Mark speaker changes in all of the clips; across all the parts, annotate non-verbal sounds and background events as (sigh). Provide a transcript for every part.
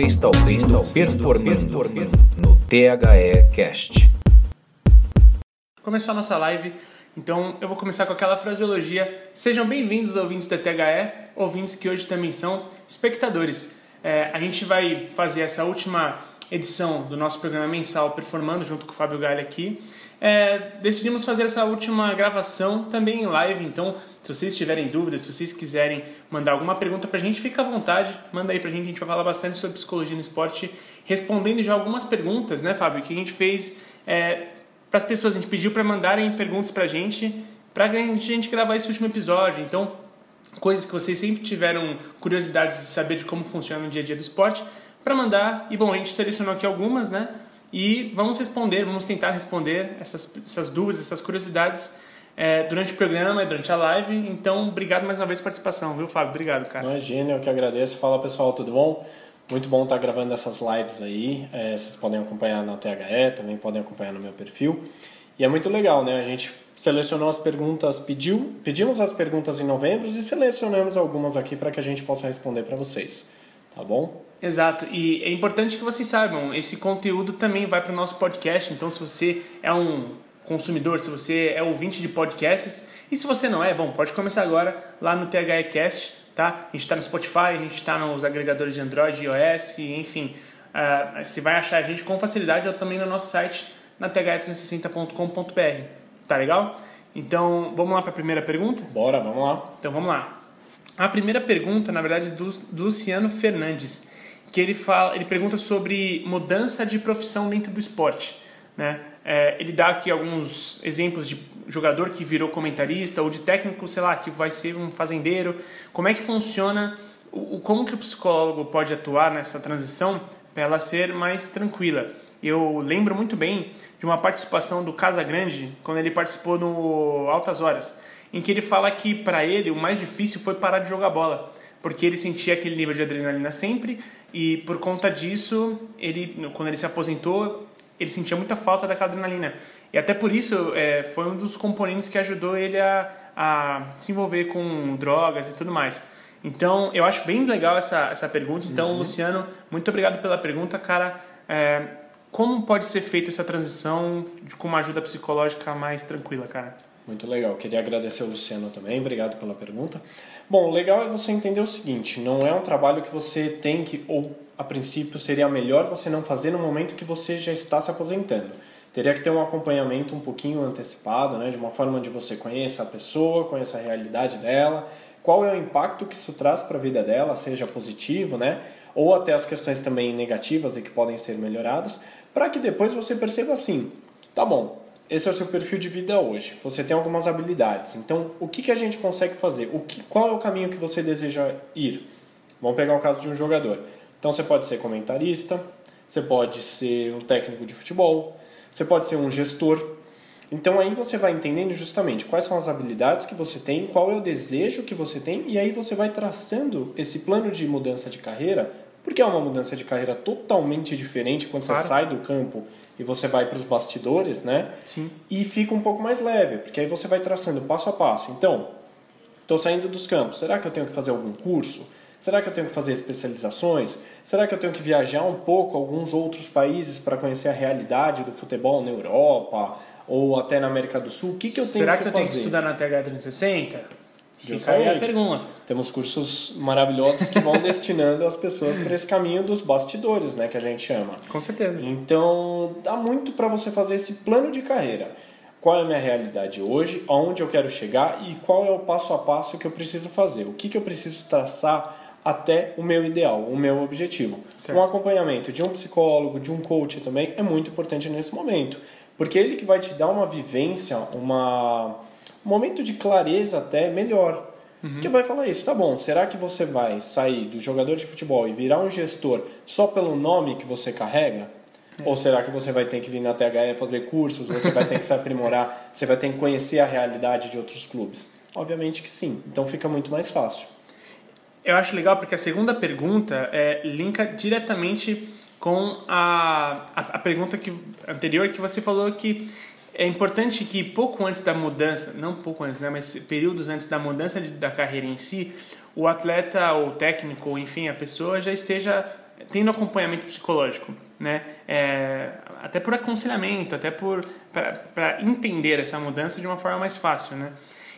Speaker 1: Você está ouvindo Performando no THE Cast.
Speaker 2: Começou a nossa live, então eu vou começar com aquela fraseologia. Sejam bem-vindos, ouvintes da THE, ouvintes que hoje também são espectadores. É, a gente vai fazer essa última edição do nosso programa mensal Performando, junto com o Fábio Galli aqui. É, decidimos fazer essa última gravação também em live, então se vocês tiverem dúvidas, se vocês quiserem mandar alguma pergunta pra gente, fica à vontade, manda aí pra gente, a gente vai falar bastante sobre psicologia no esporte, respondendo já algumas perguntas, né, Fábio, que a gente fez é, para as pessoas, a gente pediu para mandarem perguntas pra gente, pra gente gravar esse último episódio, então coisas que vocês sempre tiveram curiosidade de saber de como funciona o dia a dia do esporte, para mandar, e bom, a gente selecionou aqui algumas, né, e vamos responder, vamos tentar responder essas, essas dúvidas, essas curiosidades é, durante o programa, durante a live. Então, obrigado mais uma vez pela participação, viu, Fábio? Obrigado, cara.
Speaker 3: Imagina, eu que agradeço. Fala pessoal, tudo bom? Muito bom estar gravando essas lives aí. É, vocês podem acompanhar na THE, também podem acompanhar no meu perfil. E é muito legal, né? A gente selecionou as perguntas, pediu, pedimos as perguntas em novembro e selecionamos algumas aqui para que a gente possa responder para vocês. Tá bom?
Speaker 2: Exato, e é importante que vocês saibam, esse conteúdo também vai para o nosso podcast, então se você é um consumidor, se você é ouvinte de podcasts, e se você não é, bom, pode começar agora lá no THEcast, tá? A gente está no Spotify, a gente está nos agregadores de Android iOS, enfim, uh, você vai achar a gente com facilidade ou também no nosso site, na the360.com.br, tá legal? Então, vamos lá para a primeira pergunta?
Speaker 3: Bora, vamos lá.
Speaker 2: Então, vamos lá. A primeira pergunta, na verdade, é do Luciano Fernandes que ele fala, ele pergunta sobre mudança de profissão dentro do esporte, né? É, ele dá aqui alguns exemplos de jogador que virou comentarista ou de técnico, sei lá, que vai ser um fazendeiro. Como é que funciona? O, como que o psicólogo pode atuar nessa transição para ela ser mais tranquila? Eu lembro muito bem de uma participação do Casa Grande quando ele participou no Altas Horas, em que ele fala que para ele o mais difícil foi parar de jogar bola, porque ele sentia aquele nível de adrenalina sempre e por conta disso, ele, quando ele se aposentou, ele sentia muita falta daquela adrenalina. E até por isso é, foi um dos componentes que ajudou ele a, a se envolver com drogas e tudo mais. Então, eu acho bem legal essa, essa pergunta. Então, uhum. Luciano, muito obrigado pela pergunta, cara. É, como pode ser feita essa transição com uma ajuda psicológica mais tranquila, cara?
Speaker 3: Muito legal. Queria agradecer ao Luciano também. Obrigado pela pergunta. Bom, legal é você entender o seguinte: não é um trabalho que você tem que, ou a princípio seria melhor você não fazer no momento que você já está se aposentando. Teria que ter um acompanhamento um pouquinho antecipado, né, de uma forma onde você conheça a pessoa, conheça a realidade dela, qual é o impacto que isso traz para a vida dela, seja positivo, né, ou até as questões também negativas e que podem ser melhoradas, para que depois você perceba assim: tá bom, esse é o seu perfil de vida hoje. Você tem algumas habilidades. Então, o que, que a gente consegue fazer? O que, qual é o caminho que você deseja ir? Vamos pegar o caso de um jogador. Então, você pode ser comentarista, você pode ser um técnico de futebol, você pode ser um gestor. Então, aí você vai entendendo justamente quais são as habilidades que você tem, qual é o desejo que você tem, e aí você vai traçando esse plano de mudança de carreira, porque é uma mudança de carreira totalmente diferente quando claro. você sai do campo e você vai para os bastidores, né?
Speaker 2: Sim.
Speaker 3: E fica um pouco mais leve, porque aí você vai traçando passo a passo. Então, estou saindo dos campos, será que eu tenho que fazer algum curso? Será que eu tenho que fazer especializações? Será que eu tenho que viajar um pouco a alguns outros países para conhecer a realidade do futebol na Europa ou até na América do Sul? O que, que eu tenho
Speaker 2: Será
Speaker 3: que,
Speaker 2: que
Speaker 3: eu fazer?
Speaker 2: tenho que estudar na TH 360? Fica aí a pergunta.
Speaker 3: Temos cursos maravilhosos que vão (laughs) destinando as pessoas para esse caminho dos bastidores, né, que a gente chama.
Speaker 2: Com certeza.
Speaker 3: Então, dá muito para você fazer esse plano de carreira. Qual é a minha realidade hoje, aonde eu quero chegar e qual é o passo a passo que eu preciso fazer? O que, que eu preciso traçar até o meu ideal, o meu objetivo. Certo. Um acompanhamento de um psicólogo, de um coach também é muito importante nesse momento, porque ele que vai te dar uma vivência, uma um momento de clareza até melhor. Uhum. Que vai falar isso, tá bom, será que você vai sair do jogador de futebol e virar um gestor só pelo nome que você carrega? É. Ou será que você vai ter que vir na THE fazer cursos, você vai ter que se aprimorar, (laughs) você vai ter que conhecer a realidade de outros clubes? Obviamente que sim, então fica muito mais fácil.
Speaker 2: Eu acho legal porque a segunda pergunta é, linka diretamente com a, a, a pergunta que, anterior que você falou que é importante que pouco antes da mudança, não pouco antes, né, mas períodos antes da mudança de, da carreira em si, o atleta ou técnico, ou enfim, a pessoa já esteja tendo acompanhamento psicológico, né? É, até por aconselhamento, até por para entender essa mudança de uma forma mais fácil, né?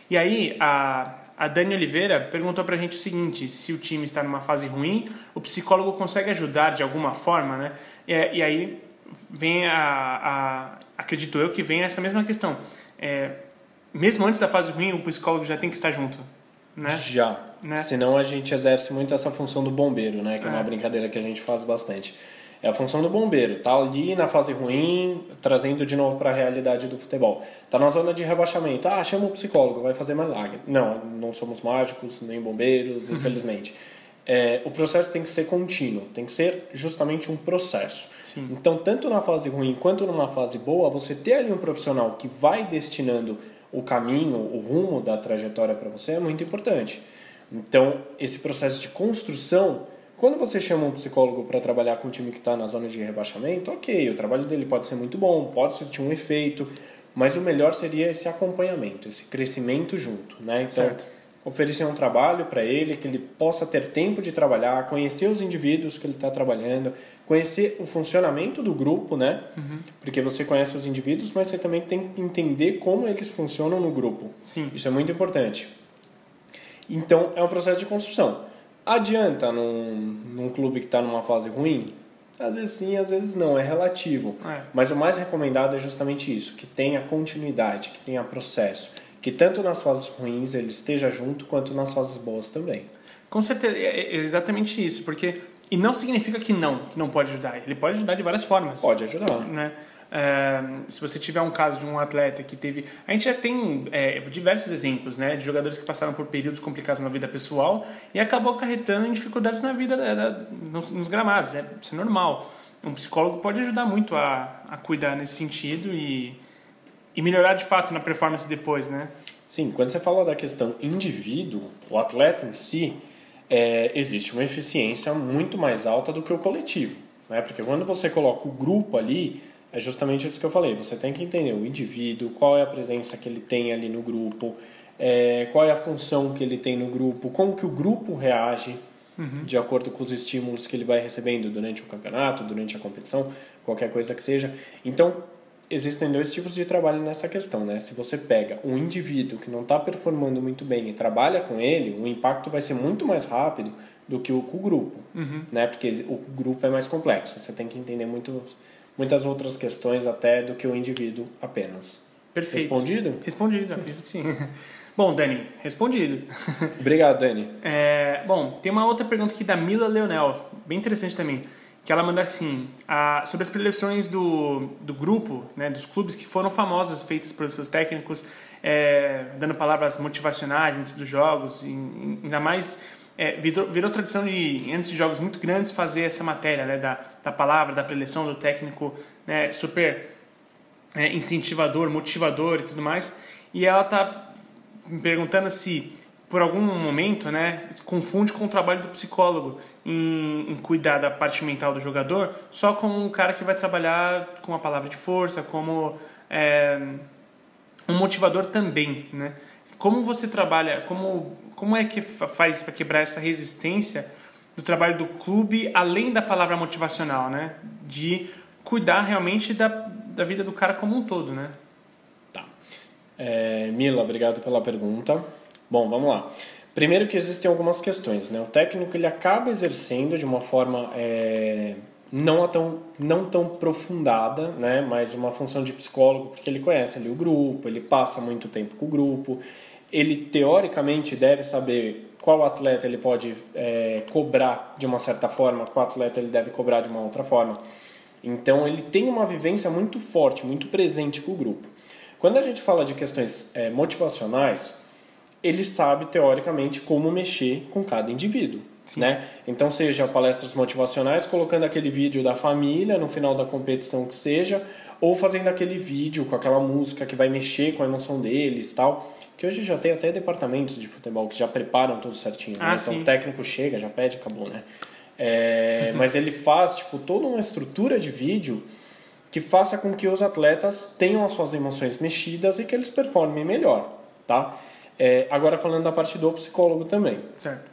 Speaker 2: E aí a a Dani Oliveira perguntou para a gente o seguinte: se o time está numa fase ruim, o psicólogo consegue ajudar de alguma forma, né? E, e aí vem a, a, acredito eu que vem essa mesma questão. É, mesmo antes da fase ruim, o psicólogo já tem que estar junto, né?
Speaker 3: Já. Né? Senão a gente exerce muito essa função do bombeiro, né? Que é, é uma brincadeira que a gente faz bastante. É a função do bombeiro, tá ali na fase ruim, trazendo de novo para a realidade do futebol. Tá na zona de rebaixamento. Ah, chama o psicólogo, vai fazer milagre. Não, não somos mágicos, nem bombeiros, uhum. infelizmente. É, o processo tem que ser contínuo, tem que ser justamente um processo.
Speaker 2: Sim.
Speaker 3: Então, tanto na fase ruim quanto numa fase boa, você ter ali um profissional que vai destinando o caminho, o rumo da trajetória para você é muito importante. Então, esse processo de construção quando você chama um psicólogo para trabalhar com um time que está na zona de rebaixamento, ok, o trabalho dele pode ser muito bom, pode surtir um efeito, mas o melhor seria esse acompanhamento, esse crescimento junto, né? Então,
Speaker 2: certo.
Speaker 3: Oferecer um trabalho para ele, que ele possa ter tempo de trabalhar, conhecer os indivíduos que ele está trabalhando, conhecer o funcionamento do grupo, né?
Speaker 2: Uhum.
Speaker 3: Porque você conhece os indivíduos, mas você também tem que entender como eles funcionam no grupo.
Speaker 2: Sim.
Speaker 3: Isso é muito importante. Então, é um processo de construção. Adianta num, num clube que está numa fase ruim? Às vezes sim, às vezes não, é relativo.
Speaker 2: É.
Speaker 3: Mas o mais recomendado é justamente isso, que tenha continuidade, que tenha processo. Que tanto nas fases ruins ele esteja junto, quanto nas fases boas também.
Speaker 2: Com certeza, é, é exatamente isso, porque... E não significa que não, que não pode ajudar. Ele pode ajudar de várias formas.
Speaker 3: Pode ajudar.
Speaker 2: Né? É, se você tiver um caso de um atleta que teve. A gente já tem é, diversos exemplos né, de jogadores que passaram por períodos complicados na vida pessoal e acabou acarretando em dificuldades na vida né, nos, nos, gramados. É, isso é normal. Um psicólogo pode ajudar muito a, a cuidar nesse sentido e, e melhorar de fato na performance depois, né?
Speaker 3: Sim, quando você fala da questão indivíduo, o atleta em si, é, existe uma eficiência muito mais alta do que o coletivo. Né? Porque quando você coloca o grupo ali é justamente isso que eu falei. Você tem que entender o indivíduo, qual é a presença que ele tem ali no grupo, é, qual é a função que ele tem no grupo, como que o grupo reage
Speaker 2: uhum.
Speaker 3: de acordo com os estímulos que ele vai recebendo durante o campeonato, durante a competição, qualquer coisa que seja. Então, existem dois tipos de trabalho nessa questão, né? Se você pega um indivíduo que não está performando muito bem e trabalha com ele, o impacto vai ser muito mais rápido do que o com o grupo,
Speaker 2: uhum.
Speaker 3: né? Porque o grupo é mais complexo. Você tem que entender muito muitas outras questões até do que o indivíduo apenas.
Speaker 2: Perfeito.
Speaker 3: Respondido?
Speaker 2: Respondido, acredito que sim. (laughs) Bom, Dani, respondido.
Speaker 3: Obrigado, Dani.
Speaker 2: É, bom, tem uma outra pergunta aqui da Mila Leonel, bem interessante também, que ela manda assim, a, sobre as preleções do, do grupo, né, dos clubes que foram famosas, feitas pelos seus técnicos, é, dando palavras motivacionais dentro dos jogos, e, ainda mais é, virou, virou, tradição de, antes de jogos muito grandes, fazer essa matéria né, da, da palavra, da preleção do técnico, né, super é, incentivador, motivador e tudo mais. E ela está me perguntando se, por algum momento, né, confunde com o trabalho do psicólogo em, em cuidar da parte mental do jogador, só como um cara que vai trabalhar com a palavra de força, como é, um motivador também, né? Como você trabalha, como, como é que faz para quebrar essa resistência do trabalho do clube, além da palavra motivacional, né? De cuidar realmente da, da vida do cara como um todo, né?
Speaker 3: Tá. É, Mila, obrigado pela pergunta. Bom, vamos lá. Primeiro que existem algumas questões, né? O técnico ele acaba exercendo de uma forma é, não tão não tão aprofundada, né? Mas uma função de psicólogo porque ele conhece ali o grupo, ele passa muito tempo com o grupo, ele teoricamente deve saber qual atleta ele pode é, cobrar de uma certa forma, qual atleta ele deve cobrar de uma outra forma. Então ele tem uma vivência muito forte, muito presente com o grupo. Quando a gente fala de questões é, motivacionais, ele sabe teoricamente como mexer com cada indivíduo. Né? Então, seja palestras motivacionais, colocando aquele vídeo da família no final da competição que seja, ou fazendo aquele vídeo com aquela música que vai mexer com a emoção deles tal. Que hoje já tem até departamentos de futebol que já preparam tudo certinho. Né?
Speaker 2: Ah,
Speaker 3: então
Speaker 2: sim.
Speaker 3: o técnico chega, já pede, acabou, né? É, (laughs) mas ele faz tipo, toda uma estrutura de vídeo que faça com que os atletas tenham as suas emoções mexidas e que eles performem melhor, tá? É, agora falando da parte do psicólogo também.
Speaker 2: Certo.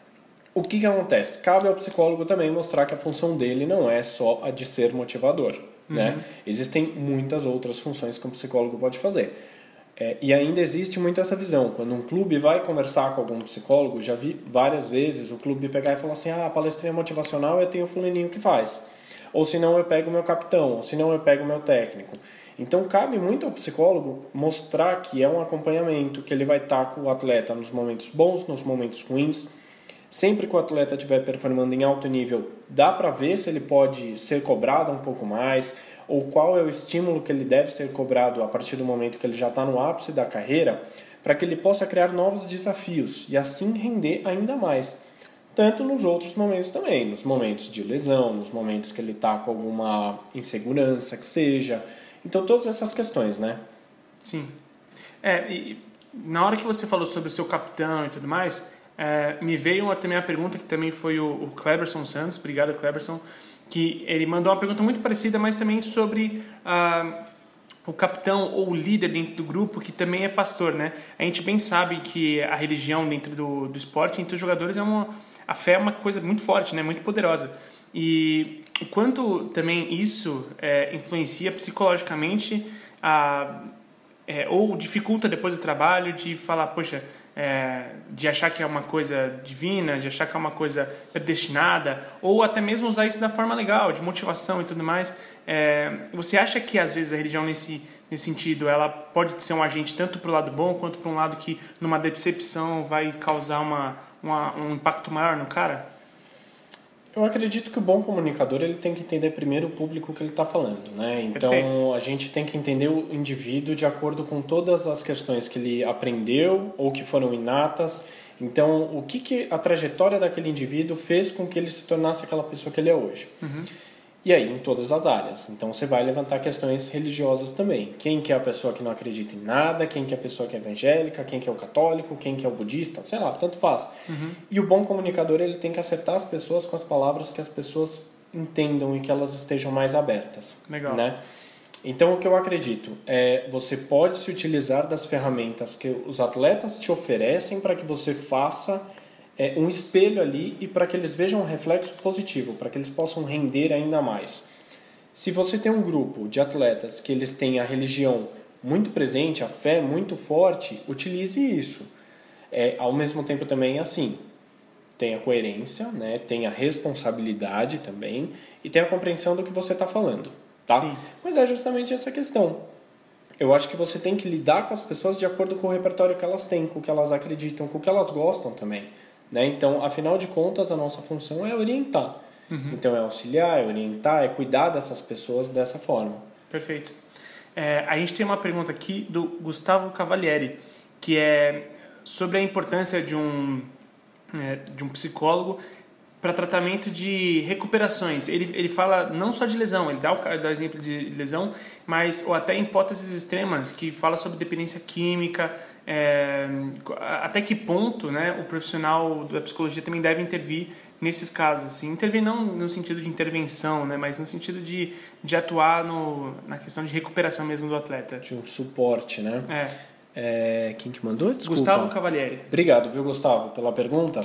Speaker 3: O que, que acontece? Cabe ao psicólogo também mostrar que a função dele não é só a de ser motivador. Né? Uhum. Existem muitas outras funções que um psicólogo pode fazer. É, e ainda existe muito essa visão. Quando um clube vai conversar com algum psicólogo, já vi várias vezes o clube pegar e falar assim: ah, a palestrinha motivacional eu tenho o fulaninho que faz. Ou se não, eu pego o meu capitão, ou se não, eu pego o meu técnico. Então, cabe muito ao psicólogo mostrar que é um acompanhamento, que ele vai estar com o atleta nos momentos bons, nos momentos ruins. Sempre que o atleta estiver performando em alto nível, dá para ver se ele pode ser cobrado um pouco mais, ou qual é o estímulo que ele deve ser cobrado a partir do momento que ele já está no ápice da carreira, para que ele possa criar novos desafios e assim render ainda mais. Tanto nos outros momentos também, nos momentos de lesão, nos momentos que ele está com alguma insegurança que seja. Então, todas essas questões, né?
Speaker 2: Sim. É, e na hora que você falou sobre o seu capitão e tudo mais, é, me veio uma, também a pergunta que também foi o, o Cleberson Santos, obrigado Cleberson, que ele mandou uma pergunta muito parecida, mas também sobre ah, o capitão ou o líder dentro do grupo, que também é pastor, né? A gente bem sabe que a religião dentro do, do esporte, entre os jogadores, é uma, a fé é uma coisa muito forte, né? Muito poderosa. E o quanto também isso é, influencia psicologicamente a, é, ou dificulta depois do trabalho de falar, poxa, é, de achar que é uma coisa divina, de achar que é uma coisa predestinada, ou até mesmo usar isso da forma legal, de motivação e tudo mais. É, você acha que às vezes a religião nesse, nesse sentido ela pode ser um agente tanto para o lado bom quanto para um lado que numa decepção vai causar uma, uma, um impacto maior no cara?
Speaker 3: Eu acredito que o bom comunicador ele tem que entender primeiro o público que ele está falando, né? Então Perfeito. a gente tem que entender o indivíduo de acordo com todas as questões que ele aprendeu ou que foram inatas. Então o que, que a trajetória daquele indivíduo fez com que ele se tornasse aquela pessoa que ele é hoje? Uhum. E aí, em todas as áreas. Então, você vai levantar questões religiosas também. Quem que é a pessoa que não acredita em nada, quem que é a pessoa que é evangélica, quem que é o católico, quem que é o budista, sei lá, tanto faz. Uhum. E o bom comunicador, ele tem que acertar as pessoas com as palavras que as pessoas entendam e que elas estejam mais abertas.
Speaker 2: Legal.
Speaker 3: Né? Então, o que eu acredito é você pode se utilizar das ferramentas que os atletas te oferecem para que você faça é, um espelho ali e para que eles vejam um reflexo positivo, para que eles possam render ainda mais. Se você tem um grupo de atletas que eles têm a religião muito presente, a fé muito forte, utilize isso. É, ao mesmo tempo também assim, tem a coerência, né? tem a responsabilidade também e tem a compreensão do que você está falando. Tá? Sim. Mas é justamente essa questão. Eu acho que você tem que lidar com as pessoas de acordo com o repertório que elas têm, com o que elas acreditam, com o que elas gostam também. Né? Então, afinal de contas, a nossa função é orientar. Uhum. Então, é auxiliar, é orientar, é cuidar dessas pessoas dessa forma.
Speaker 2: Perfeito. É, a gente tem uma pergunta aqui do Gustavo Cavalieri, que é sobre a importância de um, é, de um psicólogo para tratamento de recuperações. Ele, ele fala não só de lesão, ele dá o, dá o exemplo de lesão, mas ou até hipóteses extremas que fala sobre dependência química, é, até que ponto né, o profissional da psicologia também deve intervir nesses casos. Assim. Intervir não no sentido de intervenção, né, mas no sentido de, de atuar no, na questão de recuperação mesmo do atleta.
Speaker 3: De um suporte, né?
Speaker 2: É.
Speaker 3: É, quem que mandou? Desculpa.
Speaker 2: Gustavo Cavalieri.
Speaker 3: Obrigado, viu, Gustavo, pela pergunta.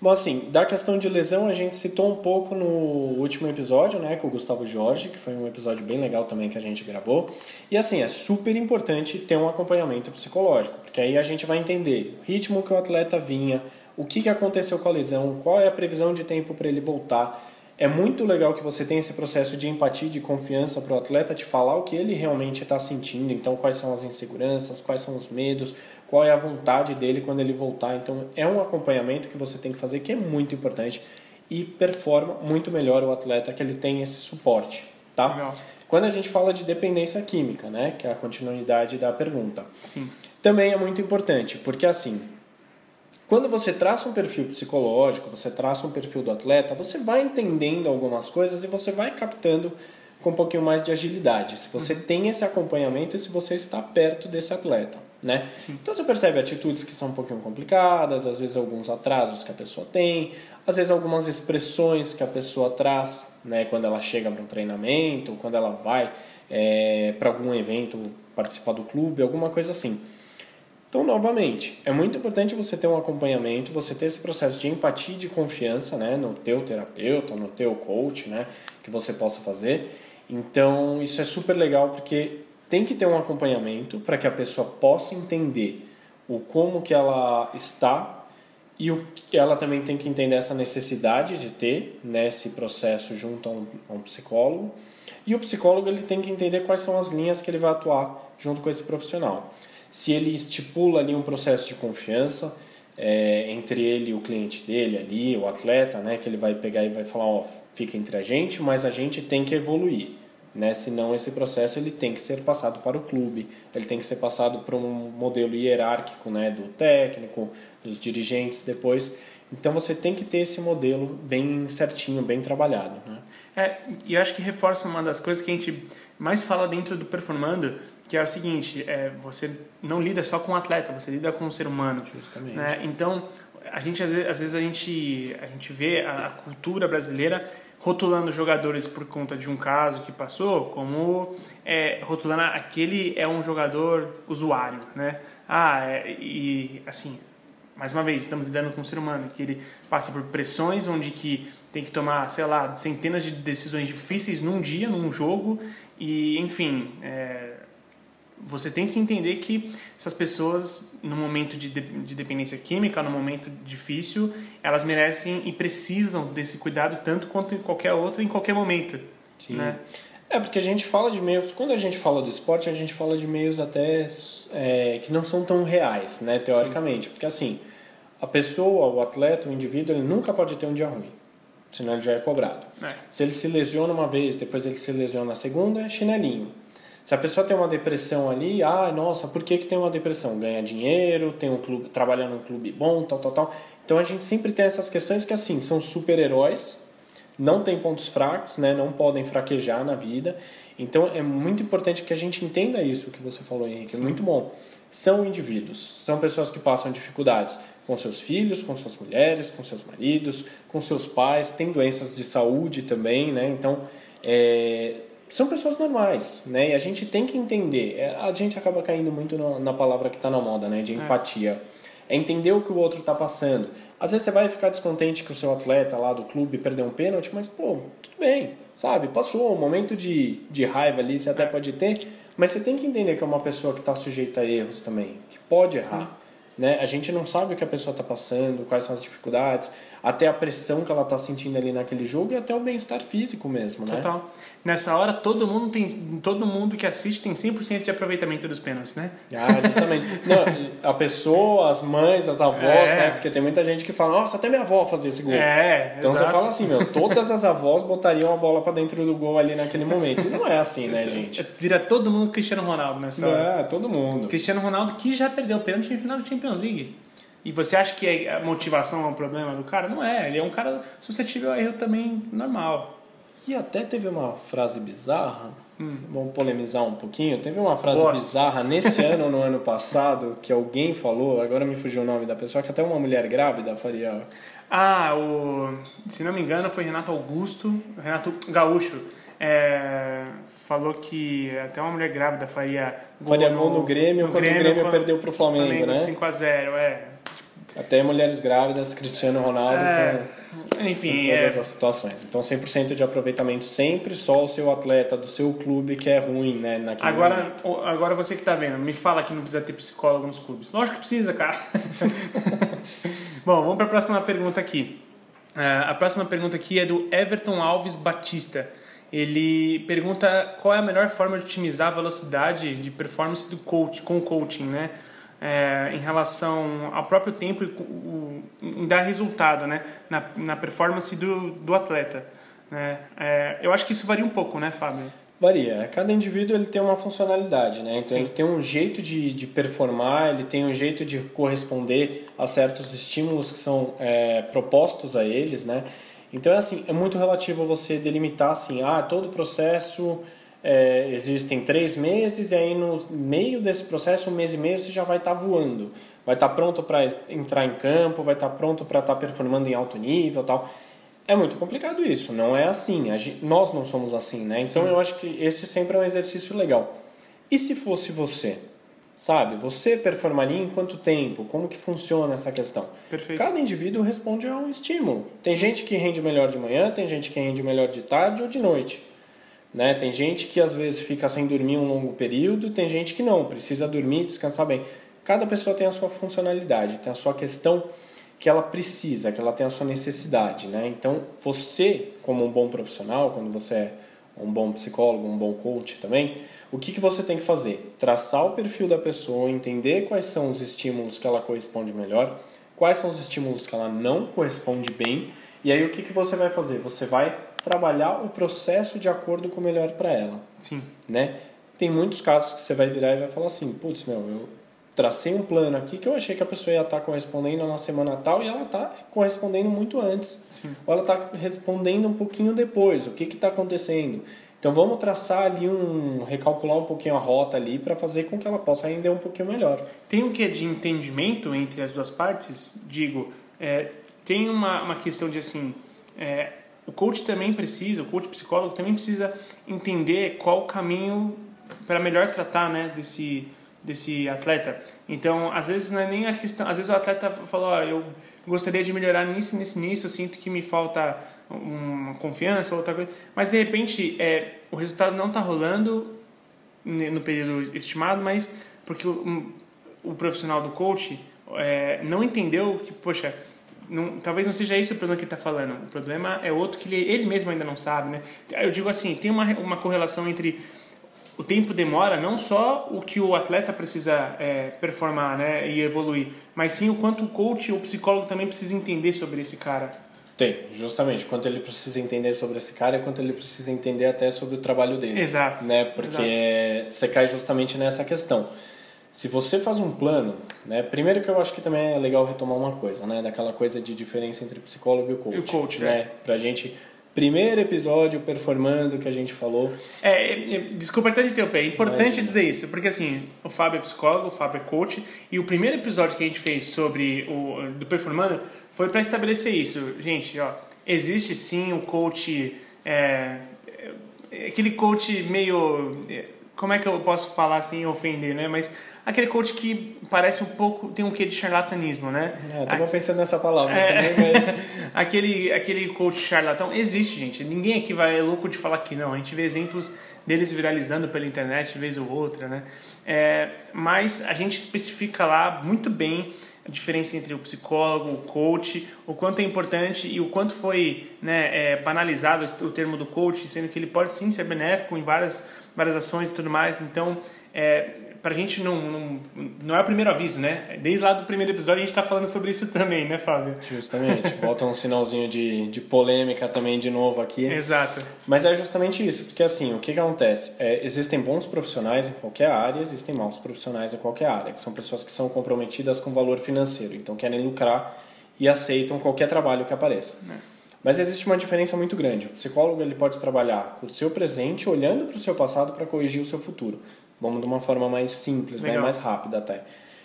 Speaker 3: Bom, assim, da questão de lesão a gente citou um pouco no último episódio, né, com o Gustavo Jorge, que foi um episódio bem legal também que a gente gravou. E assim, é super importante ter um acompanhamento psicológico, porque aí a gente vai entender o ritmo que o atleta vinha, o que, que aconteceu com a lesão, qual é a previsão de tempo para ele voltar. É muito legal que você tenha esse processo de empatia, de confiança para o atleta te falar o que ele realmente está sentindo, então quais são as inseguranças, quais são os medos, qual é a vontade dele quando ele voltar. Então é um acompanhamento que você tem que fazer que é muito importante e performa muito melhor o atleta que ele tem esse suporte, tá?
Speaker 2: Legal.
Speaker 3: Quando a gente fala de dependência química, né, que é a continuidade da pergunta.
Speaker 2: Sim.
Speaker 3: Também é muito importante, porque assim, quando você traça um perfil psicológico, você traça um perfil do atleta, você vai entendendo algumas coisas e você vai captando com um pouquinho mais de agilidade. Se você uhum. tem esse acompanhamento e se você está perto desse atleta, né? Então você percebe atitudes que são um pouquinho complicadas, às vezes alguns atrasos que a pessoa tem, às vezes algumas expressões que a pessoa traz, né? Quando ela chega para um treinamento, quando ela vai é, para algum evento participar do clube, alguma coisa assim. Então, novamente, é muito importante você ter um acompanhamento, você ter esse processo de empatia e de confiança, né, no teu terapeuta, no teu coach, né, que você possa fazer. Então, isso é super legal porque tem que ter um acompanhamento para que a pessoa possa entender o como que ela está e o, ela também tem que entender essa necessidade de ter nesse né, processo junto a um, a um, psicólogo. E o psicólogo ele tem que entender quais são as linhas que ele vai atuar junto com esse profissional. Se ele estipula ali um processo de confiança é, entre ele e o cliente dele ali, o atleta, né, que ele vai pegar e vai falar, ó, fica entre a gente, mas a gente tem que evoluir né? Senão esse processo ele tem que ser passado para o clube, ele tem que ser passado para um modelo hierárquico, né? Do técnico, dos dirigentes depois. Então você tem que ter esse modelo bem certinho, bem trabalhado, né?
Speaker 2: É, e eu acho que reforça uma das coisas que a gente mais fala dentro do performando, que é o seguinte, é, você não lida só com o atleta, você lida com o ser humano.
Speaker 3: Justamente.
Speaker 2: Né? Então, a gente às vezes, às vezes a gente a gente vê a, a cultura brasileira rotulando jogadores por conta de um caso que passou, como é, rotulando aquele é um jogador usuário, né? Ah, é, e assim, mais uma vez, estamos lidando com um ser humano que ele passa por pressões onde que tem que tomar, sei lá, centenas de decisões difíceis num dia, num jogo, e enfim, é, você tem que entender que essas pessoas, no momento de, de, de, dependência química, no momento difícil, elas merecem e precisam desse cuidado tanto quanto em qualquer outro, em qualquer momento. Sim. Né?
Speaker 3: É, porque a gente fala de meios, quando a gente fala do esporte, a gente fala de meios até é, que não são tão reais, né, teoricamente. Sim. Porque assim, a pessoa, o atleta, o indivíduo, ele nunca pode ter um dia ruim, senão ele já é cobrado. É. Se ele se lesiona uma vez, depois ele se lesiona a segunda, é chinelinho. Se a pessoa tem uma depressão ali, ah, nossa, por que, que tem uma depressão? Ganha dinheiro, tem um clube, trabalha num clube bom, tal, tal, tal. Então a gente sempre tem essas questões que assim, são super-heróis, não tem pontos fracos, né? Não podem fraquejar na vida. Então é muito importante que a gente entenda isso que você falou, Henrique. É Sim. É muito bom. São indivíduos, são pessoas que passam dificuldades com seus filhos, com suas mulheres, com seus maridos, com seus pais, tem doenças de saúde também, né? Então, é, são pessoas normais, né? E a gente tem que entender. É, a gente acaba caindo muito na palavra que está na moda, né? De é. empatia. É. é entender o que o outro está passando. Às vezes você vai ficar descontente que o seu atleta lá do clube perdeu um pênalti, mas, pô, tudo bem, sabe? Passou, um momento de, de raiva ali você até é. pode ter, mas você tem que entender que é uma pessoa que está sujeita a erros também, que pode errar. Né? A gente não sabe o que a pessoa está passando, quais são as dificuldades até a pressão que ela está sentindo ali naquele jogo e até o bem-estar físico mesmo, né?
Speaker 2: Total. Nessa hora, todo mundo tem todo mundo que assiste tem 100% de aproveitamento dos pênaltis, né?
Speaker 3: Ah, justamente. (laughs) Não, a pessoa, as mães, as avós, é. né? Porque tem muita gente que fala, nossa, até minha avó fazia esse gol.
Speaker 2: É,
Speaker 3: Então
Speaker 2: exato.
Speaker 3: você fala assim, meu, todas as avós botariam a bola para dentro do gol ali naquele momento. E não é assim, né, (laughs) gente?
Speaker 2: Vira todo mundo Cristiano Ronaldo nessa hora.
Speaker 3: É, todo mundo.
Speaker 2: Cristiano Ronaldo que já perdeu o pênalti em final da Champions League. E você acha que a motivação é um problema do cara? Não é. Ele é um cara suscetível a erro também normal.
Speaker 3: E até teve uma frase bizarra. Hum. Vamos polemizar um pouquinho. Teve uma frase Gosto. bizarra nesse (laughs) ano ou no ano passado que alguém falou, agora me fugiu o nome da pessoa, que até uma mulher grávida faria.
Speaker 2: Ah, o, se não me engano foi Renato Augusto, Renato Gaúcho. É, falou que até uma mulher grávida faria
Speaker 3: gol faria gol no, no Grêmio no quando Grêmio, o Grêmio quando perdeu pro Flamengo, Flamengo né?
Speaker 2: 5x0, é.
Speaker 3: Até mulheres grávidas, Cristiano Ronaldo, é,
Speaker 2: com, enfim,
Speaker 3: com todas é. as situações. Então, 100% de aproveitamento sempre, só o seu atleta do seu clube que é ruim, né? Naquele
Speaker 2: agora,
Speaker 3: momento.
Speaker 2: agora você que está vendo, me fala que não precisa ter psicólogo nos clubes. Lógico que precisa, cara. (laughs) Bom, vamos para a próxima pergunta aqui. Uh, a próxima pergunta aqui é do Everton Alves Batista. Ele pergunta qual é a melhor forma de otimizar a velocidade de performance do coach, com o coaching, né? É, em relação ao próprio tempo e o, em dar resultado né, na, na performance do, do atleta. Né? É, eu acho que isso varia um pouco, né, Fábio?
Speaker 3: Varia. Cada indivíduo ele tem uma funcionalidade, né? Então Sim. ele tem um jeito de, de performar, ele tem um jeito de corresponder a certos estímulos que são é, propostos a eles, né? Então é assim, é muito relativo você delimitar assim, ah, todo o processo é, existem três meses e aí no meio desse processo, um mês e meio, você já vai estar tá voando. Vai estar tá pronto para entrar em campo, vai estar tá pronto para estar tá performando em alto nível tal. É muito complicado isso, não é assim. Nós não somos assim, né? Então Sim. eu acho que esse sempre é um exercício legal. E se fosse você? Sabe? Você performaria em quanto tempo? Como que funciona essa questão?
Speaker 2: Perfeito.
Speaker 3: Cada indivíduo responde a um estímulo. Tem gente que rende melhor de manhã, tem gente que rende melhor de tarde ou de noite. Né? Tem gente que às vezes fica sem dormir um longo período, tem gente que não, precisa dormir, descansar bem. Cada pessoa tem a sua funcionalidade, tem a sua questão que ela precisa, que ela tem a sua necessidade. Né? Então, você, como um bom profissional, quando você é um bom psicólogo, um bom coach também, o que, que você tem que fazer? Traçar o perfil da pessoa, entender quais são os estímulos que ela corresponde melhor, quais são os estímulos que ela não corresponde bem, e aí o que, que você vai fazer? Você vai trabalhar o processo de acordo com o melhor para ela.
Speaker 2: Sim.
Speaker 3: Né? Tem muitos casos que você vai virar e vai falar assim, putz, meu, eu tracei um plano aqui que eu achei que a pessoa ia estar tá correspondendo na semana tal e ela está correspondendo muito antes.
Speaker 2: Sim.
Speaker 3: Ou ela está respondendo um pouquinho depois. O que está acontecendo? Então vamos traçar ali um. recalcular um pouquinho a rota ali para fazer com que ela possa render um pouquinho melhor.
Speaker 2: Tem um que de entendimento entre as duas partes? Digo, é, tem uma, uma questão de assim. É, o coach também precisa, o coach psicólogo também precisa entender qual o caminho para melhor tratar né, desse, desse atleta. Então, às vezes não é nem a questão, às vezes o atleta falou, oh, eu gostaria de melhorar nisso, nisso, nisso, eu sinto que me falta uma confiança ou outra coisa, mas de repente é, o resultado não está rolando no período estimado, mas porque o, o profissional do coach é, não entendeu que, poxa, não, talvez não seja isso o problema que ele está falando. O problema é outro que ele, ele mesmo ainda não sabe, né? Eu digo assim, tem uma, uma correlação entre o tempo demora não só o que o atleta precisa é, performar né, e evoluir, mas sim o quanto o coach ou o psicólogo também precisa entender sobre esse cara.
Speaker 3: Tem, justamente. Quanto ele precisa entender sobre esse cara e quanto ele precisa entender até sobre o trabalho dele.
Speaker 2: Exato.
Speaker 3: Né? Porque Exato. você cai justamente nessa questão. Se você faz um plano, né? Primeiro que eu acho que também é legal retomar uma coisa, né? Daquela coisa de diferença entre psicólogo e o coach.
Speaker 2: E o coach,
Speaker 3: né? É. Pra gente primeiro episódio performando que a gente falou.
Speaker 2: É, é, é desculpa até de interromper, é importante Imagina. dizer isso, porque assim, o Fábio é psicólogo, o Fábio é coach, e o primeiro episódio que a gente fez sobre o do performando foi para estabelecer isso. Gente, ó, existe sim o coach, é, é, aquele coach meio, como é que eu posso falar sem ofender, né? Mas aquele coach que parece um pouco, tem um quê de charlatanismo, né?
Speaker 3: É, eu tava pensando nessa palavra é, também, mas... (laughs)
Speaker 2: aquele, aquele coach charlatão existe, gente. Ninguém aqui vai é louco de falar que não. A gente vê exemplos deles viralizando pela internet de vez ou outra, né? É, mas a gente especifica lá muito bem a diferença entre o psicólogo, o coach, o quanto é importante e o quanto foi né, é, banalizado o termo do coach, sendo que ele pode sim ser benéfico em várias, várias ações e tudo mais. Então, é, pra gente não, não, não é o primeiro aviso, né? Desde lá do primeiro episódio a gente tá falando sobre isso (laughs) também, né, Fábio?
Speaker 3: Justamente. Bota um sinalzinho de, de polêmica também de novo aqui.
Speaker 2: Exato.
Speaker 3: Mas é justamente isso, porque assim, o que, que acontece? É, existem bons profissionais em qualquer área, existem maus profissionais em qualquer área, que são pessoas que são comprometidas com valor financeiro, então querem lucrar e aceitam qualquer trabalho que apareça. É. Mas existe uma diferença muito grande. O psicólogo ele pode trabalhar com o seu presente, olhando para o seu passado para corrigir o seu futuro. Vamos de uma forma mais simples, né? mais rápida até.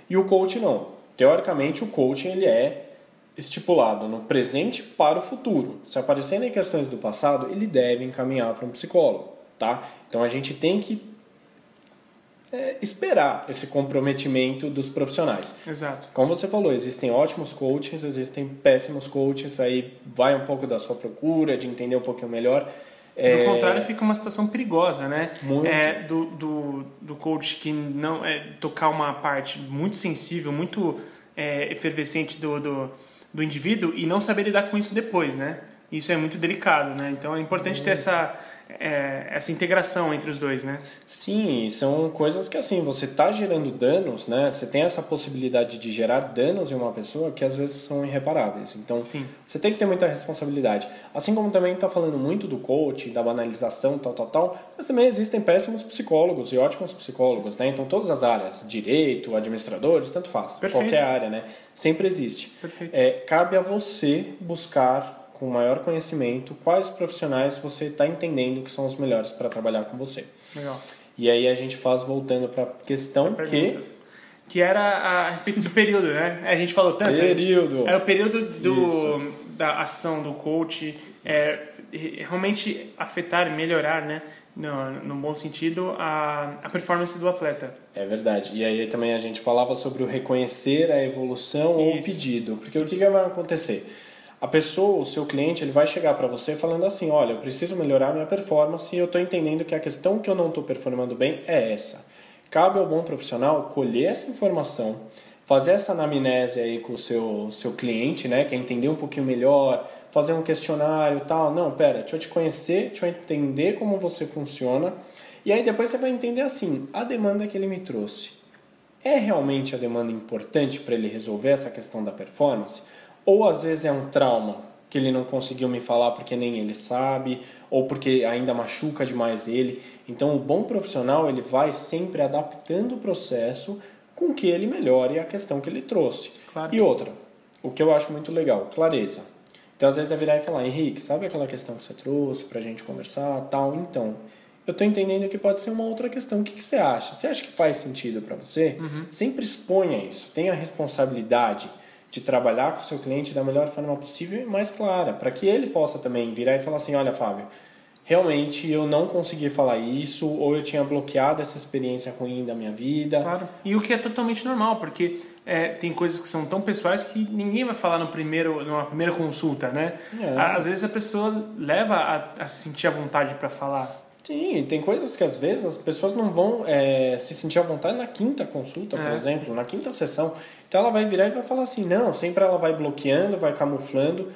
Speaker 3: E o coach não. Teoricamente, o coaching ele é estipulado no presente para o futuro. Se aparecerem questões do passado, ele deve encaminhar para um psicólogo, tá? Então a gente tem que é, esperar esse comprometimento dos profissionais.
Speaker 2: Exato.
Speaker 3: Como você falou, existem ótimos coaches, existem péssimos coaches, aí vai um pouco da sua procura, de entender um pouquinho melhor.
Speaker 2: É... Do contrário, fica uma situação perigosa, né?
Speaker 3: Muito.
Speaker 2: É, do, do, do coach que não é tocar uma parte muito sensível, muito é, efervescente do, do, do indivíduo e não saber lidar com isso depois, né? Isso é muito delicado, né? Então é importante ter essa é, essa integração entre os dois, né?
Speaker 3: Sim, são coisas que assim, você está gerando danos, né? Você tem essa possibilidade de gerar danos em uma pessoa que às vezes são irreparáveis. Então,
Speaker 2: Sim.
Speaker 3: você tem que ter muita responsabilidade. Assim como também está falando muito do coach, da banalização, tal, tal, tal, mas também existem péssimos psicólogos e ótimos psicólogos, né? Então, todas as áreas, direito, administradores, tanto faz.
Speaker 2: Perfeito.
Speaker 3: Qualquer área, né? Sempre existe.
Speaker 2: Perfeito.
Speaker 3: É, cabe a você buscar com maior conhecimento, quais profissionais você está entendendo que são os melhores para trabalhar com você.
Speaker 2: Legal.
Speaker 3: E aí a gente faz voltando para a questão que
Speaker 2: que era a, respeito do período, né? A gente falou tanto.
Speaker 3: Período.
Speaker 2: É o período do, da ação do coach, é, realmente afetar melhorar, né? no, no bom sentido, a, a performance do atleta.
Speaker 3: É verdade. E aí também a gente falava sobre o reconhecer a evolução Isso. ou o pedido. Porque Isso. o que, que vai acontecer? A pessoa, o seu cliente, ele vai chegar para você falando assim: olha, eu preciso melhorar minha performance e eu estou entendendo que a questão que eu não estou performando bem é essa. Cabe ao bom profissional colher essa informação, fazer essa anamnese aí com o seu, seu cliente, né, que é entender um pouquinho melhor, fazer um questionário tal. Não, pera, deixa eu te conhecer, deixa eu entender como você funciona. E aí depois você vai entender assim, a demanda que ele me trouxe é realmente a demanda importante para ele resolver essa questão da performance? Ou às vezes é um trauma que ele não conseguiu me falar porque nem ele sabe, ou porque ainda machuca demais ele. Então o bom profissional ele vai sempre adaptando o processo com que ele melhore a questão que ele trouxe. Claro. E outra, o que eu acho muito legal, clareza. Então, às vezes, é virar e falar, Henrique, sabe aquela questão que você trouxe para a gente conversar tal? Então, eu estou entendendo que pode ser uma outra questão. O que, que você acha? Você acha que faz sentido para você? Uhum. Sempre exponha isso. Tenha responsabilidade de trabalhar com o seu cliente da melhor forma possível e mais clara, para que ele possa também virar e falar assim, olha, Fábio, realmente eu não consegui falar isso ou eu tinha bloqueado essa experiência ruim da minha vida.
Speaker 2: Claro. E o que é totalmente normal, porque é, tem coisas que são tão pessoais que ninguém vai falar no primeiro, numa primeira consulta, né? É. Às vezes a pessoa leva a, a sentir a vontade para falar.
Speaker 3: Sim, tem coisas que às vezes as pessoas não vão é, se sentir à vontade na quinta consulta, por é. exemplo, na quinta sessão. Então ela vai virar e vai falar assim, não, sempre ela vai bloqueando, vai camuflando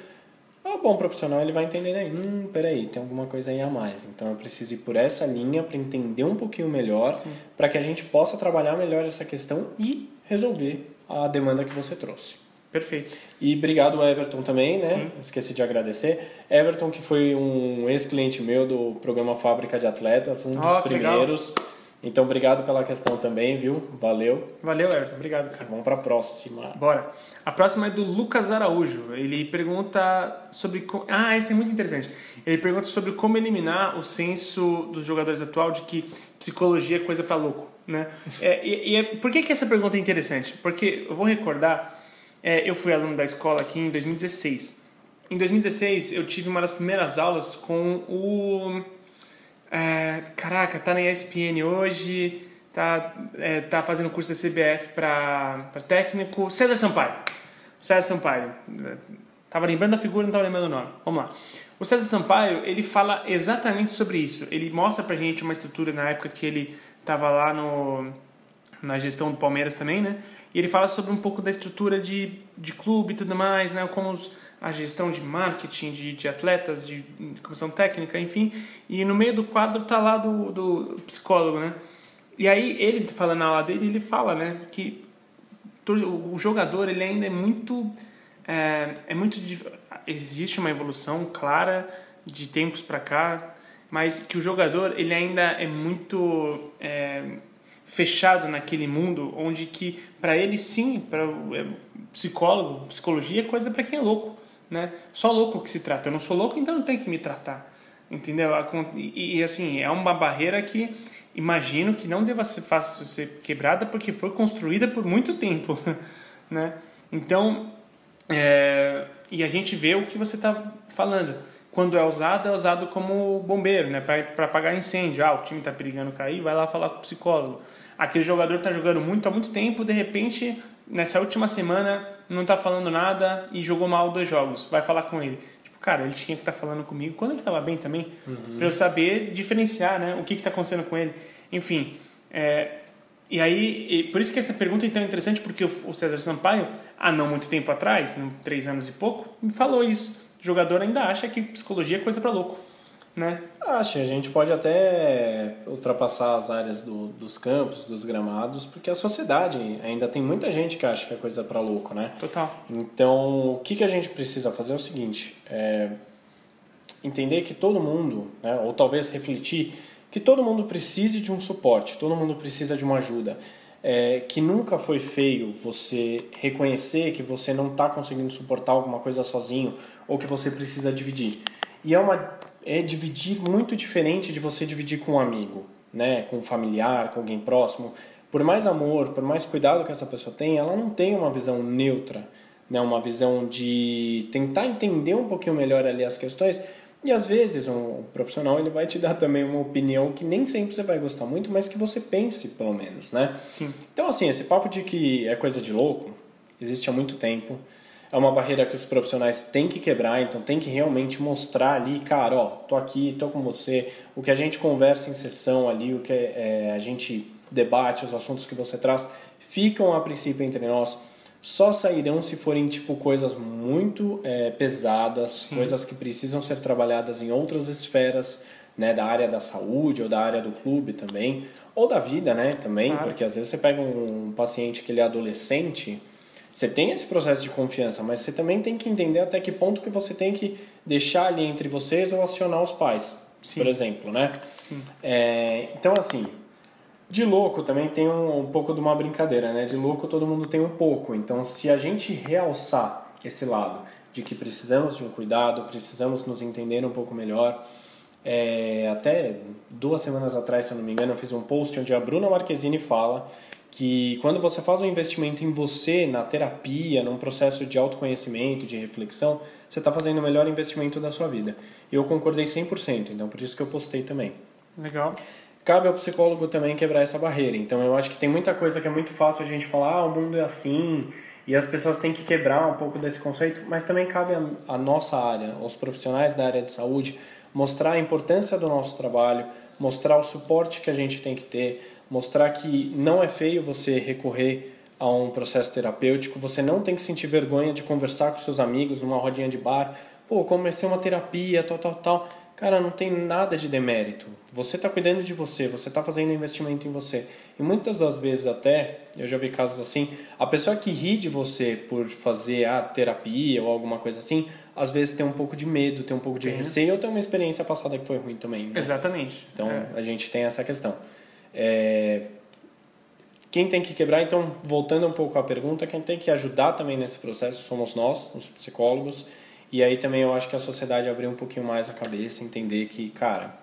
Speaker 3: o bom profissional ele vai entender aí, hum, peraí, tem alguma coisa aí a mais. Então eu preciso ir por essa linha para entender um pouquinho melhor, para que a gente possa trabalhar melhor essa questão e resolver a demanda que você trouxe.
Speaker 2: Perfeito.
Speaker 3: E obrigado Everton também, né? Sim. Esqueci de agradecer. Everton, que foi um ex-cliente meu do programa Fábrica de Atletas, um oh, dos primeiros. Legal. Então, obrigado pela questão também, viu? Valeu.
Speaker 2: Valeu, Everton. Obrigado, cara.
Speaker 3: Vamos para a próxima.
Speaker 2: Bora. A próxima é do Lucas Araújo. Ele pergunta sobre... Ah, esse é muito interessante. Ele pergunta sobre como eliminar o senso dos jogadores atual de que psicologia é coisa para louco, né? é, e, e é, por que, que essa pergunta é interessante? Porque, eu vou recordar, é, eu fui aluno da escola aqui em 2016. Em 2016, eu tive uma das primeiras aulas com o é, caraca, tá na ESPN hoje, tá, é, tá fazendo curso da CBF para técnico. César Sampaio. César Sampaio. Tava lembrando da figura, não tava lembrando o nome. Vamos lá. O César Sampaio, ele fala exatamente sobre isso. Ele mostra pra gente uma estrutura na época que ele tava lá no, na gestão do Palmeiras também, né? E ele fala sobre um pouco da estrutura de, de clube e tudo mais, né? Como os, a gestão de marketing, de, de atletas, de, de, comissão técnica, enfim. E no meio do quadro tá lá do, do psicólogo, né? E aí ele falando na aula dele, ele fala, né, que o jogador ele ainda é muito é, é muito existe uma evolução clara de tempos para cá, mas que o jogador ele ainda é muito é, fechado naquele mundo onde que para ele sim, para é, psicólogo, psicologia é coisa para quem é louco né? Só louco que se trata. Eu não sou louco, então não tem que me tratar. Entendeu? E, e assim, é uma barreira que imagino que não deva ser fácil ser quebrada porque foi construída por muito tempo, (laughs) né? Então, é, e a gente vê o que você está falando. Quando é usado, é usado como bombeiro, né? Para apagar incêndio. Ah, o time está perigando cair, vai lá falar com o psicólogo. Aquele jogador está jogando muito há muito tempo, de repente nessa última semana não tá falando nada e jogou mal dois jogos. Vai falar com ele. Tipo, cara, ele tinha que estar tá falando comigo quando ele estava bem também, uhum. para eu saber diferenciar, né? O que está acontecendo com ele. Enfim, é, e aí, e por isso que essa pergunta é tão interessante, porque o César Sampaio, há não muito tempo atrás, três anos e pouco, me falou isso. O jogador ainda acha que psicologia é coisa para louco né?
Speaker 3: Acho, a gente pode até ultrapassar as áreas do, dos campos, dos gramados, porque a sociedade ainda tem muita gente que acha que é coisa para louco, né?
Speaker 2: Total.
Speaker 3: Então, o que, que a gente precisa fazer é o seguinte, é entender que todo mundo, né, ou talvez refletir, que todo mundo precise de um suporte, todo mundo precisa de uma ajuda. É, que nunca foi feio você reconhecer que você não está conseguindo suportar alguma coisa sozinho ou que você precisa dividir. E é uma é dividir muito diferente de você dividir com um amigo, né, com um familiar, com alguém próximo. Por mais amor, por mais cuidado que essa pessoa tem, ela não tem uma visão neutra, né, uma visão de tentar entender um pouquinho melhor ali as questões, E às vezes um profissional ele vai te dar também uma opinião que nem sempre você vai gostar muito, mas que você pense pelo menos, né?
Speaker 2: Sim.
Speaker 3: Então assim, esse papo de que é coisa de louco existe há muito tempo. É uma barreira que os profissionais têm que quebrar, então tem que realmente mostrar ali, cara, ó, tô aqui, tô com você. O que a gente conversa em sessão ali, o que é, a gente debate, os assuntos que você traz, ficam a princípio entre nós só sairão se forem tipo coisas muito é, pesadas, Sim. coisas que precisam ser trabalhadas em outras esferas, né, da área da saúde ou da área do clube também, ou da vida, né, também, claro. porque às vezes você pega um paciente que ele é adolescente, você tem esse processo de confiança, mas você também tem que entender até que ponto que você tem que deixar ali entre vocês ou acionar os pais, Sim. por exemplo, né? É, então assim, de louco também tem um, um, pouco de uma brincadeira, né? De louco todo mundo tem um pouco. Então, se a gente realçar esse lado de que precisamos de um cuidado, precisamos nos entender um pouco melhor. É, até duas semanas atrás, se eu não me engano, eu fiz um post onde a Bruna Marquezine fala que quando você faz um investimento em você, na terapia, num processo de autoconhecimento, de reflexão, você está fazendo o melhor investimento da sua vida. E eu concordei 100%, então por isso que eu postei também.
Speaker 2: Legal
Speaker 3: cabe ao psicólogo também quebrar essa barreira. Então eu acho que tem muita coisa que é muito fácil a gente falar, ah, o mundo é assim, e as pessoas têm que quebrar um pouco desse conceito, mas também cabe a nossa área, aos profissionais da área de saúde, mostrar a importância do nosso trabalho, mostrar o suporte que a gente tem que ter, mostrar que não é feio você recorrer a um processo terapêutico, você não tem que sentir vergonha de conversar com seus amigos numa rodinha de bar, pô, comecei uma terapia, tal, tal, tal Cara, não tem nada de demérito. Você está cuidando de você, você está fazendo investimento em você. E muitas das vezes até, eu já vi casos assim, a pessoa que ri de você por fazer a terapia ou alguma coisa assim, às vezes tem um pouco de medo, tem um pouco de uhum. receio ou tem uma experiência passada que foi ruim também. Né?
Speaker 2: Exatamente.
Speaker 3: Então é. a gente tem essa questão. É... Quem tem que quebrar, então, voltando um pouco à pergunta, quem tem que ajudar também nesse processo somos nós, os psicólogos e aí também eu acho que a sociedade abriu um pouquinho mais a cabeça, entender que, cara,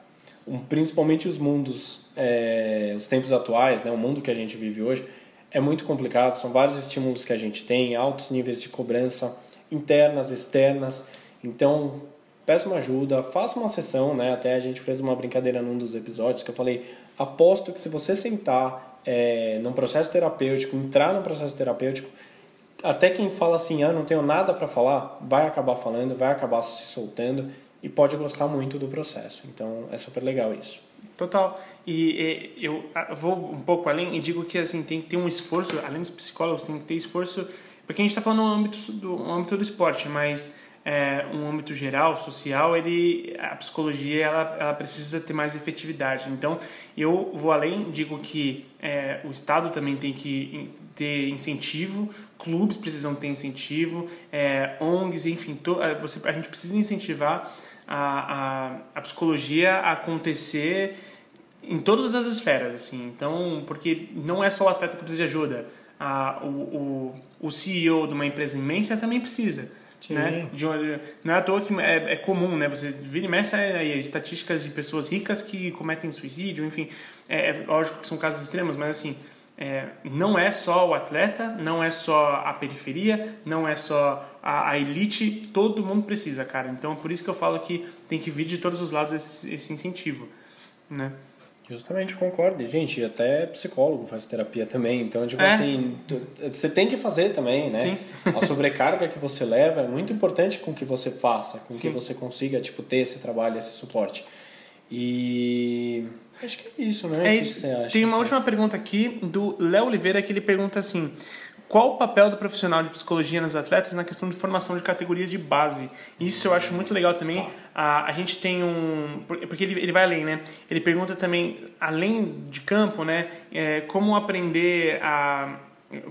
Speaker 3: um, principalmente os mundos, é, os tempos atuais, né, o mundo que a gente vive hoje, é muito complicado, são vários estímulos que a gente tem, altos níveis de cobrança, internas, externas. Então, peça uma ajuda, faça uma sessão, né? Até a gente fez uma brincadeira num dos episódios que eu falei, aposto que se você sentar é, num processo terapêutico, entrar num processo terapêutico, até quem fala assim, ah, não tenho nada para falar, vai acabar falando, vai acabar se soltando e pode gostar muito do processo. Então é super legal isso.
Speaker 2: Total. E, e eu vou um pouco além e digo que assim tem que ter um esforço, além dos psicólogos, tem que ter esforço, porque a gente está falando no âmbito do, no âmbito do esporte, mas é, um âmbito geral, social, ele, a psicologia ela, ela precisa ter mais efetividade. Então, eu vou além, digo que é, o Estado também tem que ter incentivo clubes precisam ter incentivo, é, ONGs, enfim, to, você, a gente precisa incentivar a, a, a psicologia a acontecer em todas as esferas, assim. Então, porque não é só o atleta que precisa de ajuda. A, o, o, o CEO de uma empresa imensa também precisa. Né? De, não é à toa que é, é comum, né? Você vira e mexe aí, estatísticas de pessoas ricas que cometem suicídio, enfim. É, é, lógico que são casos extremos, mas assim, é, não é só o atleta, não é só a periferia, não é só a, a, elite, todo mundo precisa, cara. Então, por isso que eu falo que tem que vir de todos os lados esse, esse incentivo, né?
Speaker 3: Justamente, concordo. Gente, até psicólogo faz terapia também. Então, tipo é. assim, tu, você tem que fazer também, né? Sim. a sobrecarga que você leva é muito importante com que você faça, com Sim. que você consiga, tipo, ter esse trabalho, esse suporte. E acho que é isso, né?
Speaker 2: É isso. Tem uma última pergunta aqui do Léo Oliveira que ele pergunta assim: qual o papel do profissional de psicologia nos atletas na questão de formação de categorias de base? Isso eu acho muito legal também. A, a gente tem um. Porque ele, ele vai além, né? Ele pergunta também, além de campo, né? É, como aprender a.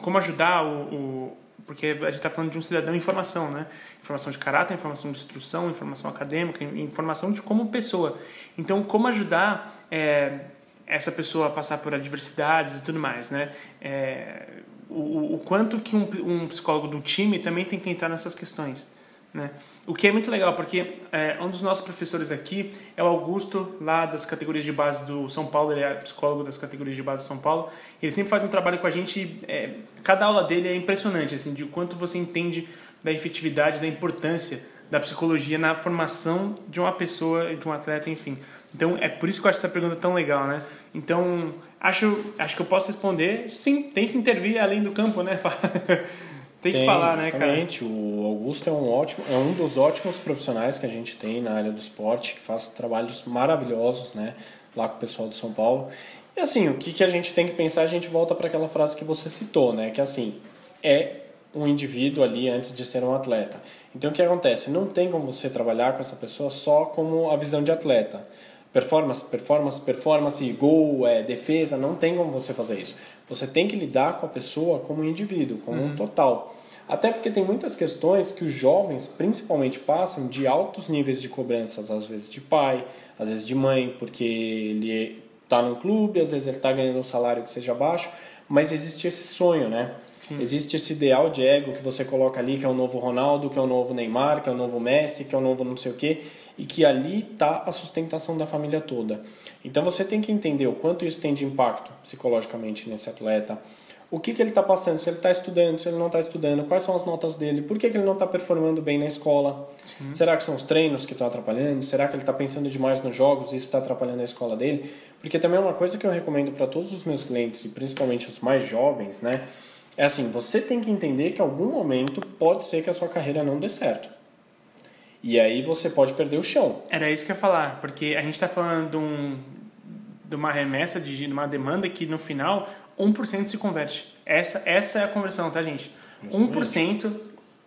Speaker 2: Como ajudar o, o porque a gente está falando de um cidadão em formação, né? Informação de caráter, informação de instrução, informação acadêmica, informação de como pessoa. Então, como ajudar é, essa pessoa a passar por adversidades e tudo mais, né? É, o, o, quanto que um, um psicólogo do time também tem que entrar nessas questões. Né? O que é muito legal, porque é, um dos nossos professores aqui é o Augusto, lá das categorias de base do São Paulo, ele é psicólogo das categorias de base do São Paulo. Ele sempre faz um trabalho com a gente, é, cada aula dele é impressionante, assim, de quanto você entende da efetividade, da importância da psicologia na formação de uma pessoa, de um atleta, enfim. Então, é por isso que eu acho essa pergunta tão legal, né? Então, acho, acho que eu posso responder, sim, tem que intervir além do campo, né? (laughs) tem, tem que falar, né, cara?
Speaker 3: O Augusto é um ótimo, é um dos ótimos profissionais que a gente tem na área do esporte, que faz trabalhos maravilhosos, né? Lá com o pessoal de São Paulo. E assim, o que, que a gente tem que pensar, a gente volta para aquela frase que você citou, né? Que assim, é um indivíduo ali antes de ser um atleta. Então o que acontece? Não tem como você trabalhar com essa pessoa só como a visão de atleta. Performance, performance, performance, gol, é, defesa, não tem como você fazer isso. Você tem que lidar com a pessoa como um indivíduo, como uhum. um total. Até porque tem muitas questões que os jovens, principalmente, passam de altos níveis de cobranças, às vezes de pai, às vezes de mãe, porque ele está num clube, às vezes ele está ganhando um salário que seja baixo, mas existe esse sonho, né? Sim. Existe esse ideal de ego que você coloca ali, que é o novo Ronaldo, que é o novo Neymar, que é o novo Messi, que é o novo não sei o quê, e que ali está a sustentação da família toda. Então você tem que entender o quanto isso tem de impacto psicologicamente nesse atleta, o que, que ele está passando, se ele está estudando, se ele não está estudando, quais são as notas dele, por que, que ele não está performando bem na escola. Sim. Será que são os treinos que estão atrapalhando? Será que ele está pensando demais nos jogos e isso está atrapalhando a escola dele? Porque também é uma coisa que eu recomendo para todos os meus clientes, e principalmente os mais jovens, né? É assim, você tem que entender que em algum momento pode ser que a sua carreira não dê certo. E aí você pode perder o chão.
Speaker 2: Era isso que eu ia falar, porque a gente está falando de, um, de uma remessa, de uma demanda que no final 1% se converte. Essa, essa é a conversão, tá, gente? Justamente. 1%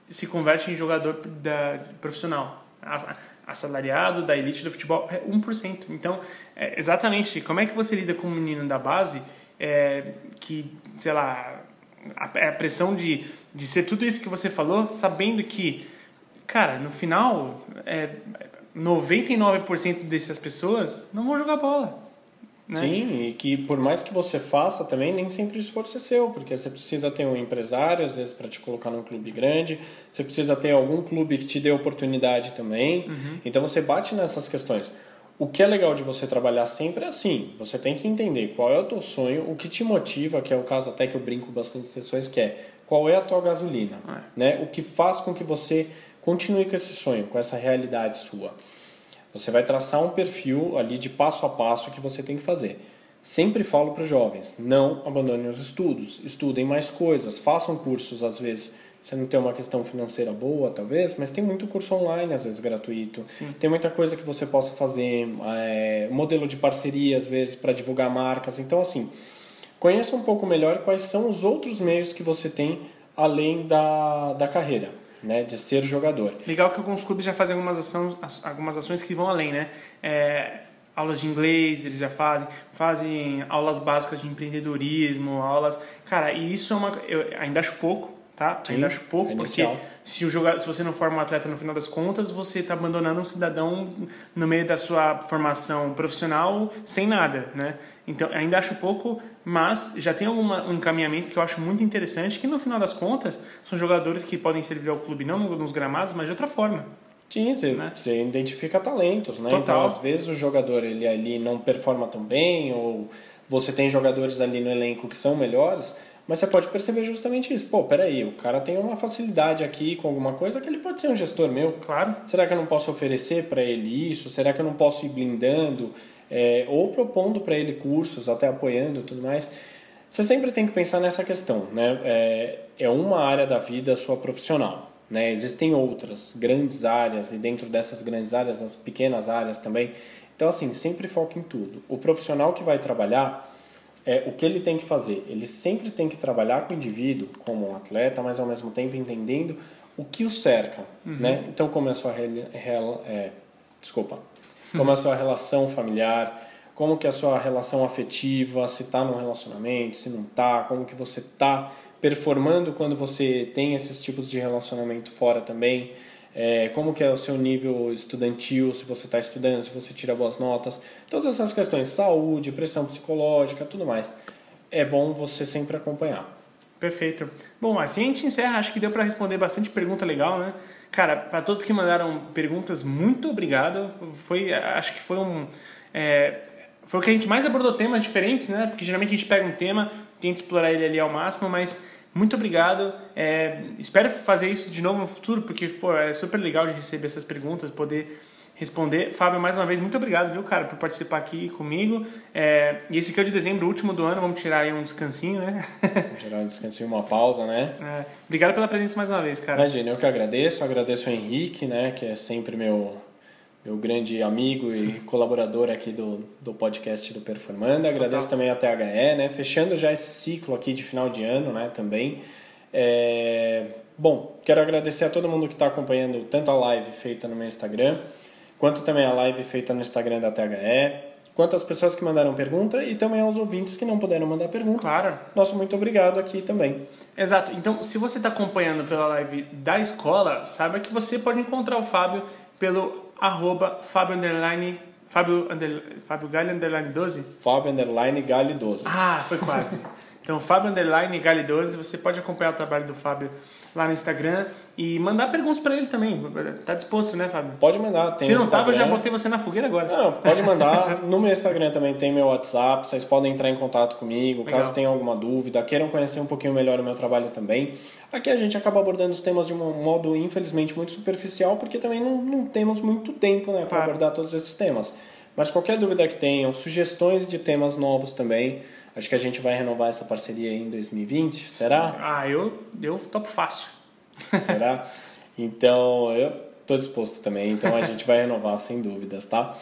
Speaker 2: se converte em jogador da, profissional. Assalariado da elite do futebol é 1%. Então, é, exatamente, como é que você lida com um menino da base é, que, sei lá, a, a pressão de, de ser tudo isso que você falou, sabendo que, cara, no final, é, 99% dessas pessoas não vão jogar bola.
Speaker 3: Né? Sim, e que por mais que você faça também, nem sempre o esforço é seu, porque você precisa ter um empresário, às vezes, para te colocar num clube grande, você precisa ter algum clube que te dê oportunidade também. Uhum. Então você bate nessas questões. O que é legal de você trabalhar sempre é assim, você tem que entender qual é o teu sonho, o que te motiva, que é o caso até que eu brinco bastante sessões, que é qual é a tua gasolina, é. né? O que faz com que você continue com esse sonho, com essa realidade sua. Você vai traçar um perfil ali de passo a passo que você tem que fazer. Sempre falo para os jovens, não abandonem os estudos, estudem mais coisas, façam cursos às vezes. Você não tem uma questão financeira boa, talvez, mas tem muito curso online, às vezes gratuito. Sim. Tem muita coisa que você possa fazer, é, modelo de parceria, às vezes, para divulgar marcas. Então, assim, conheça um pouco melhor quais são os outros meios que você tem além da, da carreira né, de ser jogador.
Speaker 2: Legal que alguns clubes já fazem algumas ações, algumas ações que vão além, né? É, aulas de inglês eles já fazem, fazem aulas básicas de empreendedorismo, aulas, cara, e isso é uma, eu ainda acho pouco, tá? Sim, ainda acho pouco, é porque se, o jogador, se você não forma um atleta no final das contas, você está abandonando um cidadão no meio da sua formação profissional sem nada, né? Então, ainda acho pouco, mas já tem alguma, um encaminhamento que eu acho muito interessante, que no final das contas são jogadores que podem servir ao clube não nos gramados, mas de outra forma.
Speaker 3: Sim, você, né? você identifica talentos, né? Total. Então, às vezes o jogador ele ali não performa tão bem, ou você tem jogadores ali no elenco que são melhores, mas você pode perceber justamente isso. Pô, peraí, o cara tem uma facilidade aqui com alguma coisa que ele pode ser um gestor meu.
Speaker 2: Claro.
Speaker 3: Será que eu não posso oferecer para ele isso? Será que eu não posso ir blindando? É, ou propondo para ele cursos, até apoiando tudo mais. Você sempre tem que pensar nessa questão, né? É, é uma área da vida sua profissional. Né? Existem outras grandes áreas e dentro dessas grandes áreas, as pequenas áreas também. Então, assim, sempre foca em tudo. O profissional que vai trabalhar, é, o que ele tem que fazer? Ele sempre tem que trabalhar com o indivíduo como um atleta, mas ao mesmo tempo entendendo o que o cerca, uhum. né? Então, como é a sua é, desculpa, como é a sua relação familiar, como que é a sua relação afetiva, se está num relacionamento, se não está, como que você está performando quando você tem esses tipos de relacionamento fora também é, como que é o seu nível estudantil, se você está estudando, se você tira boas notas, todas essas questões, saúde, pressão psicológica, tudo mais. É bom você sempre acompanhar.
Speaker 2: Perfeito. Bom, assim a gente encerra. Acho que deu para responder bastante pergunta legal, né? Cara, para todos que mandaram perguntas, muito obrigado. Foi, acho que foi um, é, foi o que a gente mais abordou temas diferentes, né? Porque geralmente a gente pega um tema tenta explorar ele ali ao máximo, mas muito obrigado. É, espero fazer isso de novo no futuro, porque pô, é super legal de receber essas perguntas, poder responder. Fábio, mais uma vez, muito obrigado, viu, cara, por participar aqui comigo. É, e esse aqui é o de dezembro, último do ano, vamos tirar aí um descansinho, né?
Speaker 3: Vamos tirar um descansinho, uma pausa, né?
Speaker 2: É, obrigado pela presença mais uma vez, cara.
Speaker 3: Imagina, eu que agradeço, agradeço o Henrique, né, que é sempre meu meu grande amigo e colaborador aqui do, do podcast do Performando. Agradeço também a THE, né? Fechando já esse ciclo aqui de final de ano, né? Também. É... Bom, quero agradecer a todo mundo que está acompanhando tanto a live feita no meu Instagram, quanto também a live feita no Instagram da THE, quanto as pessoas que mandaram pergunta e também aos ouvintes que não puderam mandar pergunta.
Speaker 2: Claro.
Speaker 3: Nosso muito obrigado aqui também.
Speaker 2: Exato. Então, se você está acompanhando pela live da escola, saiba que você pode encontrar o Fábio pelo arroba Fábio Underline Fábio, under, Fábio Galli Underline 12?
Speaker 3: Fábio Underline Galli 12.
Speaker 2: Ah, foi quase. (laughs) Então, Fábio Underline Galli 12, você pode acompanhar o trabalho do Fábio lá no Instagram e mandar perguntas para ele também. Tá disposto, né, Fábio?
Speaker 3: Pode mandar. Tem
Speaker 2: Se não tava, eu já botei você na fogueira agora.
Speaker 3: Não, pode mandar. (laughs) no meu Instagram também tem meu WhatsApp, vocês podem entrar em contato comigo,
Speaker 2: Legal.
Speaker 3: caso tenham alguma dúvida, queiram conhecer um pouquinho melhor o meu trabalho também. Aqui a gente acaba abordando os temas de um modo, infelizmente, muito superficial, porque também não, não temos muito tempo né, para
Speaker 2: Claro.
Speaker 3: abordar todos esses temas. Mas qualquer dúvida que tenham, sugestões de temas novos também, acho que a gente vai renovar essa parceria aí em 2020, será?
Speaker 2: Ah, eu, eu topo fácil. (laughs)
Speaker 3: Será? Então, eu tô disposto também, então a (laughs) gente vai renovar sem dúvidas, tá?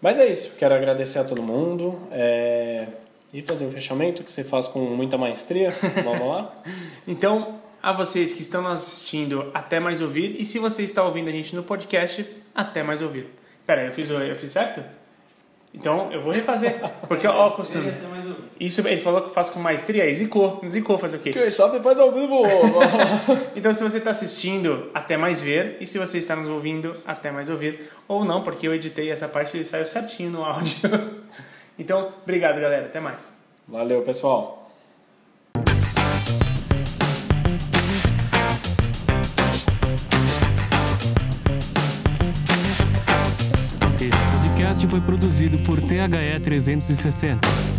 Speaker 3: Mas é isso, quero agradecer a todo mundo é... e fazer um fechamento que você faz com muita maestria. Vamos lá? (laughs)
Speaker 2: Então, a vocês que estão nos assistindo, até mais ouvir. E se você está ouvindo a gente no podcast, até mais ouvir. Pera aí, eu fiz, eu fiz certo? Então, eu vou refazer. Porque, ó, costume. Isso ele falou que faz com maestria, aí zicou. Zicou fazer o quê?
Speaker 3: Quem sabe faz ao vivo! (laughs)
Speaker 2: Então, se você está assistindo, até mais ver. E se você está nos ouvindo, até mais ouvir. Ou não, porque eu editei essa parte e saiu certinho no áudio. (laughs) Então, obrigado, galera. Até mais.
Speaker 3: Valeu, pessoal!
Speaker 4: Esse podcast foi produzido por THE 360.